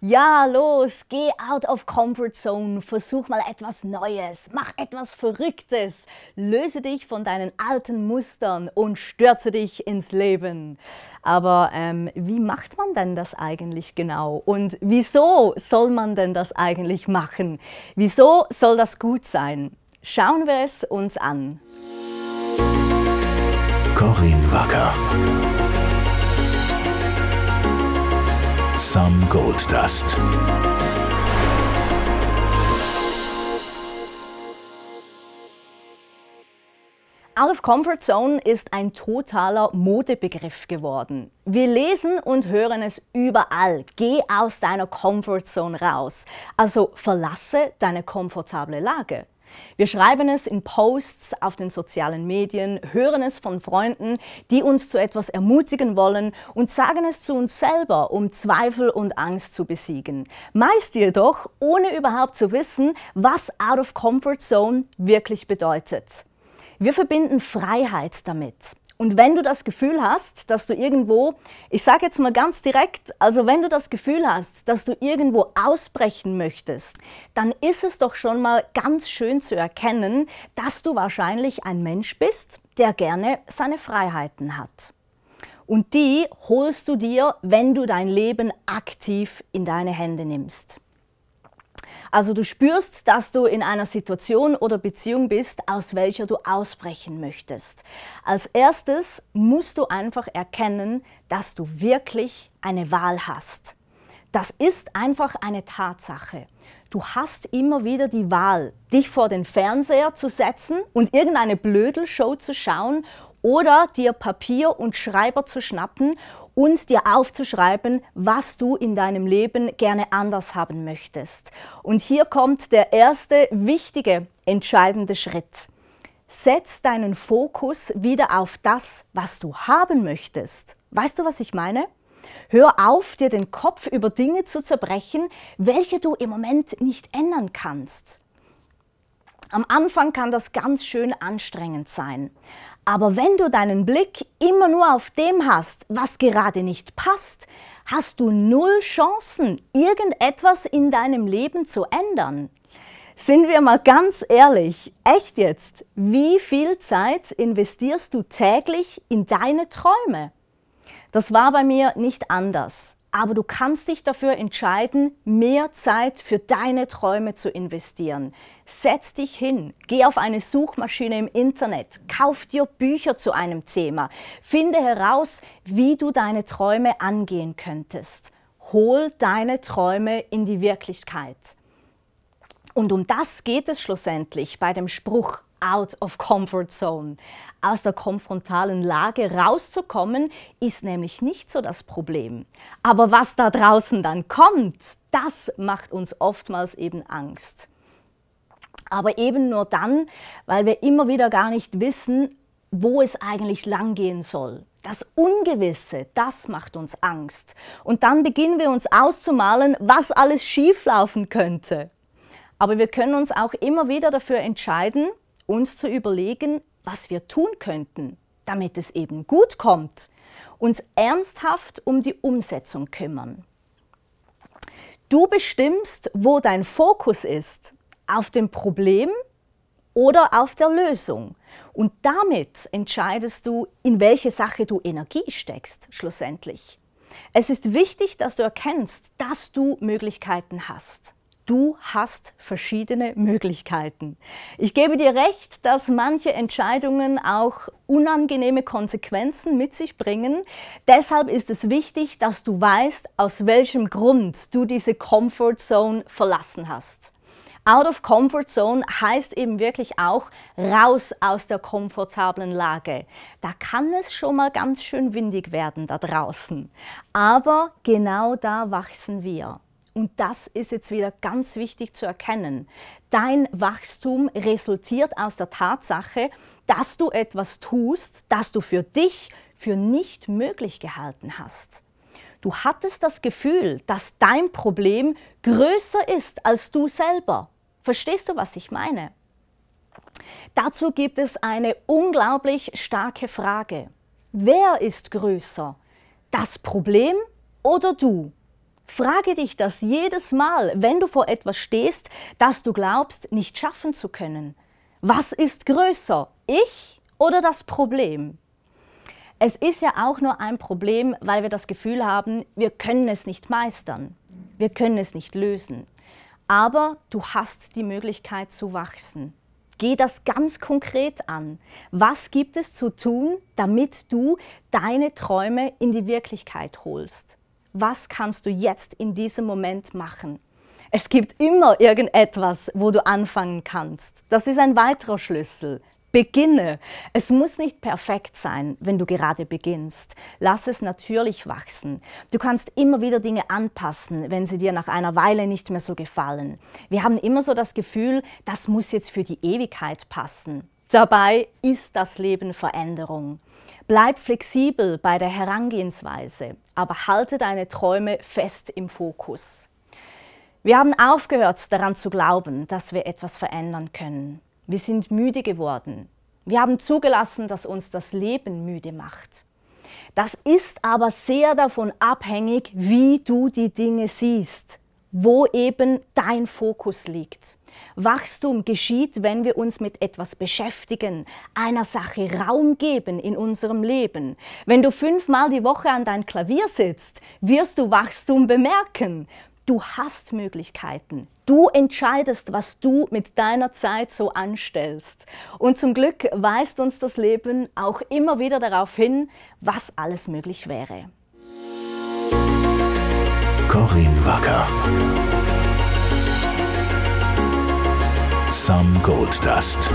Ja, los, geh out of comfort zone, versuch mal etwas Neues, mach etwas Verrücktes, löse dich von deinen alten Mustern und stürze dich ins Leben. Aber ähm, wie macht man denn das eigentlich genau? Und wieso soll man denn das eigentlich machen? Wieso soll das gut sein? Schauen wir es uns an. Corinne Wacker. Some Gold Dust. Out of Comfort Zone ist ein totaler Modebegriff geworden. Wir lesen und hören es überall. Geh aus deiner Comfort Zone raus. Also verlasse deine komfortable Lage. Wir schreiben es in Posts auf den sozialen Medien, hören es von Freunden, die uns zu etwas ermutigen wollen und sagen es zu uns selber, um Zweifel und Angst zu besiegen. Meist jedoch ohne überhaupt zu wissen, was Out of Comfort Zone wirklich bedeutet. Wir verbinden Freiheit damit. Und wenn du das Gefühl hast, dass du irgendwo, ich sage jetzt mal ganz direkt, also wenn du das Gefühl hast, dass du irgendwo ausbrechen möchtest, dann ist es doch schon mal ganz schön zu erkennen, dass du wahrscheinlich ein Mensch bist, der gerne seine Freiheiten hat. Und die holst du dir, wenn du dein Leben aktiv in deine Hände nimmst. Also du spürst, dass du in einer Situation oder Beziehung bist, aus welcher du ausbrechen möchtest. Als erstes musst du einfach erkennen, dass du wirklich eine Wahl hast. Das ist einfach eine Tatsache. Du hast immer wieder die Wahl, dich vor den Fernseher zu setzen und irgendeine Blödelshow zu schauen oder dir Papier und Schreiber zu schnappen und dir aufzuschreiben, was du in deinem Leben gerne anders haben möchtest. Und hier kommt der erste wichtige, entscheidende Schritt. Setz deinen Fokus wieder auf das, was du haben möchtest. Weißt du, was ich meine? Hör auf, dir den Kopf über Dinge zu zerbrechen, welche du im Moment nicht ändern kannst. Am Anfang kann das ganz schön anstrengend sein. Aber wenn du deinen Blick immer nur auf dem hast, was gerade nicht passt, hast du null Chancen, irgendetwas in deinem Leben zu ändern. Sind wir mal ganz ehrlich, echt jetzt, wie viel Zeit investierst du täglich in deine Träume? Das war bei mir nicht anders aber du kannst dich dafür entscheiden, mehr Zeit für deine Träume zu investieren. Setz dich hin, geh auf eine Suchmaschine im Internet, kauf dir Bücher zu einem Thema, finde heraus, wie du deine Träume angehen könntest. Hol deine Träume in die Wirklichkeit. Und um das geht es schlussendlich bei dem Spruch out of comfort zone. Aus der konfrontalen Lage rauszukommen, ist nämlich nicht so das Problem. Aber was da draußen dann kommt, das macht uns oftmals eben Angst. Aber eben nur dann, weil wir immer wieder gar nicht wissen, wo es eigentlich langgehen soll. Das Ungewisse, das macht uns Angst. Und dann beginnen wir uns auszumalen, was alles schieflaufen könnte. Aber wir können uns auch immer wieder dafür entscheiden, uns zu überlegen, was wir tun könnten, damit es eben gut kommt, uns ernsthaft um die Umsetzung kümmern. Du bestimmst, wo dein Fokus ist, auf dem Problem oder auf der Lösung. Und damit entscheidest du, in welche Sache du Energie steckst, schlussendlich. Es ist wichtig, dass du erkennst, dass du Möglichkeiten hast. Du hast verschiedene Möglichkeiten. Ich gebe dir recht, dass manche Entscheidungen auch unangenehme Konsequenzen mit sich bringen. Deshalb ist es wichtig, dass du weißt, aus welchem Grund du diese Comfort Zone verlassen hast. Out of Comfort Zone heißt eben wirklich auch raus aus der komfortablen Lage. Da kann es schon mal ganz schön windig werden da draußen. Aber genau da wachsen wir. Und das ist jetzt wieder ganz wichtig zu erkennen. Dein Wachstum resultiert aus der Tatsache, dass du etwas tust, das du für dich für nicht möglich gehalten hast. Du hattest das Gefühl, dass dein Problem größer ist als du selber. Verstehst du, was ich meine? Dazu gibt es eine unglaublich starke Frage. Wer ist größer? Das Problem oder du? Frage dich das jedes Mal, wenn du vor etwas stehst, das du glaubst, nicht schaffen zu können. Was ist größer, ich oder das Problem? Es ist ja auch nur ein Problem, weil wir das Gefühl haben, wir können es nicht meistern, wir können es nicht lösen. Aber du hast die Möglichkeit zu wachsen. Geh das ganz konkret an. Was gibt es zu tun, damit du deine Träume in die Wirklichkeit holst? Was kannst du jetzt in diesem Moment machen? Es gibt immer irgendetwas, wo du anfangen kannst. Das ist ein weiterer Schlüssel. Beginne. Es muss nicht perfekt sein, wenn du gerade beginnst. Lass es natürlich wachsen. Du kannst immer wieder Dinge anpassen, wenn sie dir nach einer Weile nicht mehr so gefallen. Wir haben immer so das Gefühl, das muss jetzt für die Ewigkeit passen. Dabei ist das Leben Veränderung. Bleib flexibel bei der Herangehensweise, aber halte deine Träume fest im Fokus. Wir haben aufgehört daran zu glauben, dass wir etwas verändern können. Wir sind müde geworden. Wir haben zugelassen, dass uns das Leben müde macht. Das ist aber sehr davon abhängig, wie du die Dinge siehst, wo eben dein Fokus liegt. Wachstum geschieht, wenn wir uns mit etwas beschäftigen, einer Sache Raum geben in unserem Leben. Wenn du fünfmal die Woche an dein Klavier sitzt, wirst du Wachstum bemerken. Du hast Möglichkeiten. Du entscheidest, was du mit deiner Zeit so anstellst. Und zum Glück weist uns das Leben auch immer wieder darauf hin, was alles möglich wäre. Corinne Wacker. Some Gold Dust.